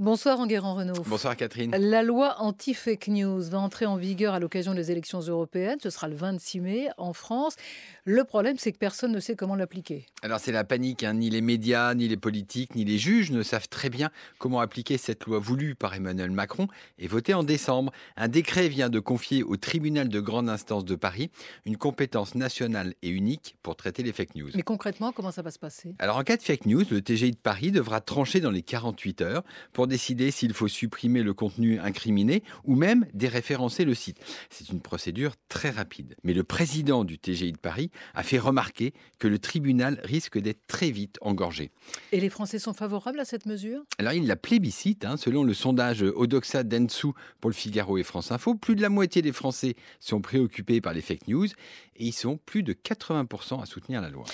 Bonsoir Enguerrand Renault. Bonsoir Catherine. La loi anti-fake news va entrer en vigueur à l'occasion des élections européennes. Ce sera le 26 mai en France. Le problème, c'est que personne ne sait comment l'appliquer. Alors c'est la panique. Hein. Ni les médias, ni les politiques, ni les juges ne savent très bien comment appliquer cette loi voulue par Emmanuel Macron et votée en décembre. Un décret vient de confier au tribunal de grande instance de Paris une compétence nationale et unique pour traiter les fake news. Mais concrètement, comment ça va se passer? Alors en cas de fake news, le TGI de Paris devra trancher dans les 48 heures pour décider s'il faut supprimer le contenu incriminé ou même déréférencer le site. C'est une procédure très rapide. Mais le président du TGI de Paris a fait remarquer que le tribunal risque d'être très vite engorgé. Et les Français sont favorables à cette mesure? Alors il la plébiscite, hein, selon le sondage Odoxa Densu pour le Figaro et France Info, plus de la moitié des Français sont préoccupés par les fake news et ils sont plus de 80% à soutenir la loi.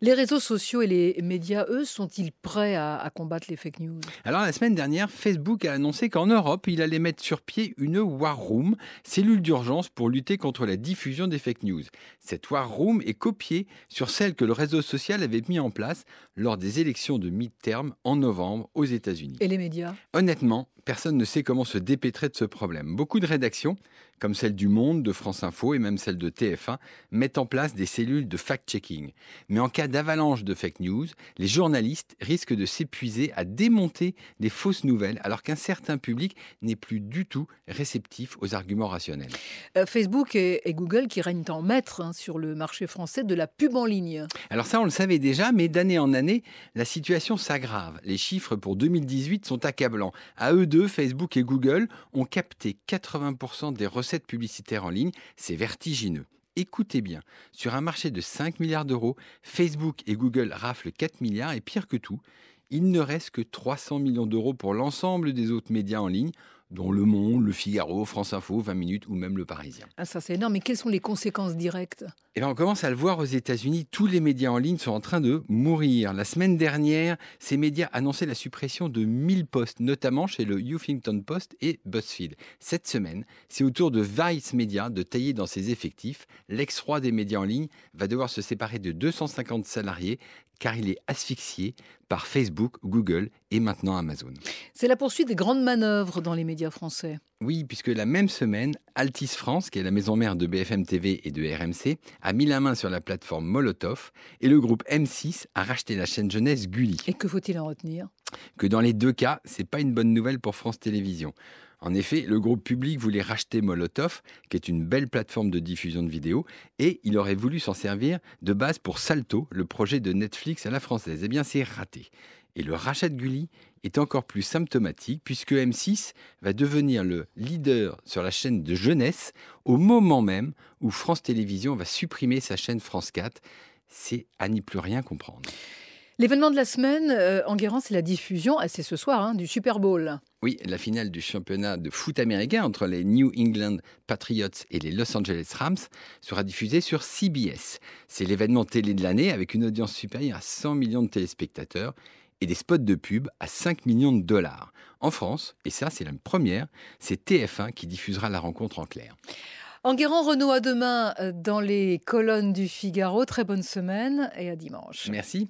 Les réseaux sociaux et les médias, eux, sont-ils prêts à, à combattre les fake news? Alors la semaine dernière, Facebook a annoncé qu'en Europe, il allait mettre sur pied une War Room, cellule d'urgence pour lutter contre la diffusion des fake news. Cette War Room est copiée sur celle que le réseau social avait mis en place lors des élections de mi-terme en novembre aux États-Unis. Et les médias? Honnêtement, personne ne sait comment se dépêtrer de ce problème. Beaucoup de rédactions, comme celle du Monde, de France Info et même celle de TF1, mettent en place des cellules de fact-checking. Mais en cas d'avalanche de fake news, les journalistes risquent de s'épuiser à démonter des fausses nouvelles alors qu'un certain public n'est plus du tout réceptif aux arguments rationnels. Euh, Facebook et, et, Google qui règnent en maître hein, sur le marché français de la pub en ligne. Alors ça, on le savait déjà, mais d'année en année, la situation s'aggrave. Les chiffres pour 2018 sont accablants. À eux deux, Facebook et Google ont capté 80% des recettes publicitaires en ligne. C'est vertigineux. Écoutez bien, sur un marché de 5 milliards d'euros, Facebook et Google raflent 4 milliards et pire que tout, il ne reste que 300 millions d'euros pour l'ensemble des autres médias en ligne, dont Le Monde, Le Figaro, France Info, 20 minutes ou même Le Parisien. Ah, ça c'est énorme, mais quelles sont les conséquences directes? Eh bien, on commence à le voir aux États-Unis, tous les médias en ligne sont en train de mourir. La semaine dernière, ces médias annonçaient la suppression de 1000 postes, notamment chez le Huffington Post et BuzzFeed. Cette semaine, c'est au tour de Vice Media de tailler dans ses effectifs. L'ex-roi des médias en ligne va devoir se séparer de 250 salariés car il est asphyxié par Facebook, Google et maintenant Amazon. C'est la poursuite des grandes manœuvres dans les médias français. Oui, puisque la même semaine, Altis France, qui est la maison mère de BFM TV et de RMC, a mis la main sur la plateforme Molotov et le groupe M6 a racheté la chaîne jeunesse Gulli. Et que faut-il en retenir? Que dans les deux cas, c'est pas une bonne nouvelle pour France Télévisions. En effet, le groupe public voulait racheter Molotov, qui est une belle plateforme de diffusion de vidéos, et il aurait voulu s'en servir de base pour Salto, le projet de Netflix à la française. Eh bien, c'est raté. Et le rachat de Gulli est encore plus symptomatique puisque M6 va devenir le leader sur la chaîne de jeunesse au moment même où France Télévisions va supprimer sa chaîne France 4. C'est à n'y plus rien comprendre. L'événement de la semaine, euh, en Guérant, c'est la diffusion, ah, c'est ce soir, hein, du Super Bowl. Oui, la finale du championnat de foot américain entre les New England Patriots et les Los Angeles Rams sera diffusée sur CBS. C'est l'événement télé de l'année avec une audience supérieure à 100 millions de téléspectateurs et des spots de pub à 5 millions de dollars. En France, et ça c'est la première, c'est TF1 qui diffusera la rencontre en clair. Enguerrand Renault à demain dans les colonnes du Figaro. Très bonne semaine et à dimanche. Merci.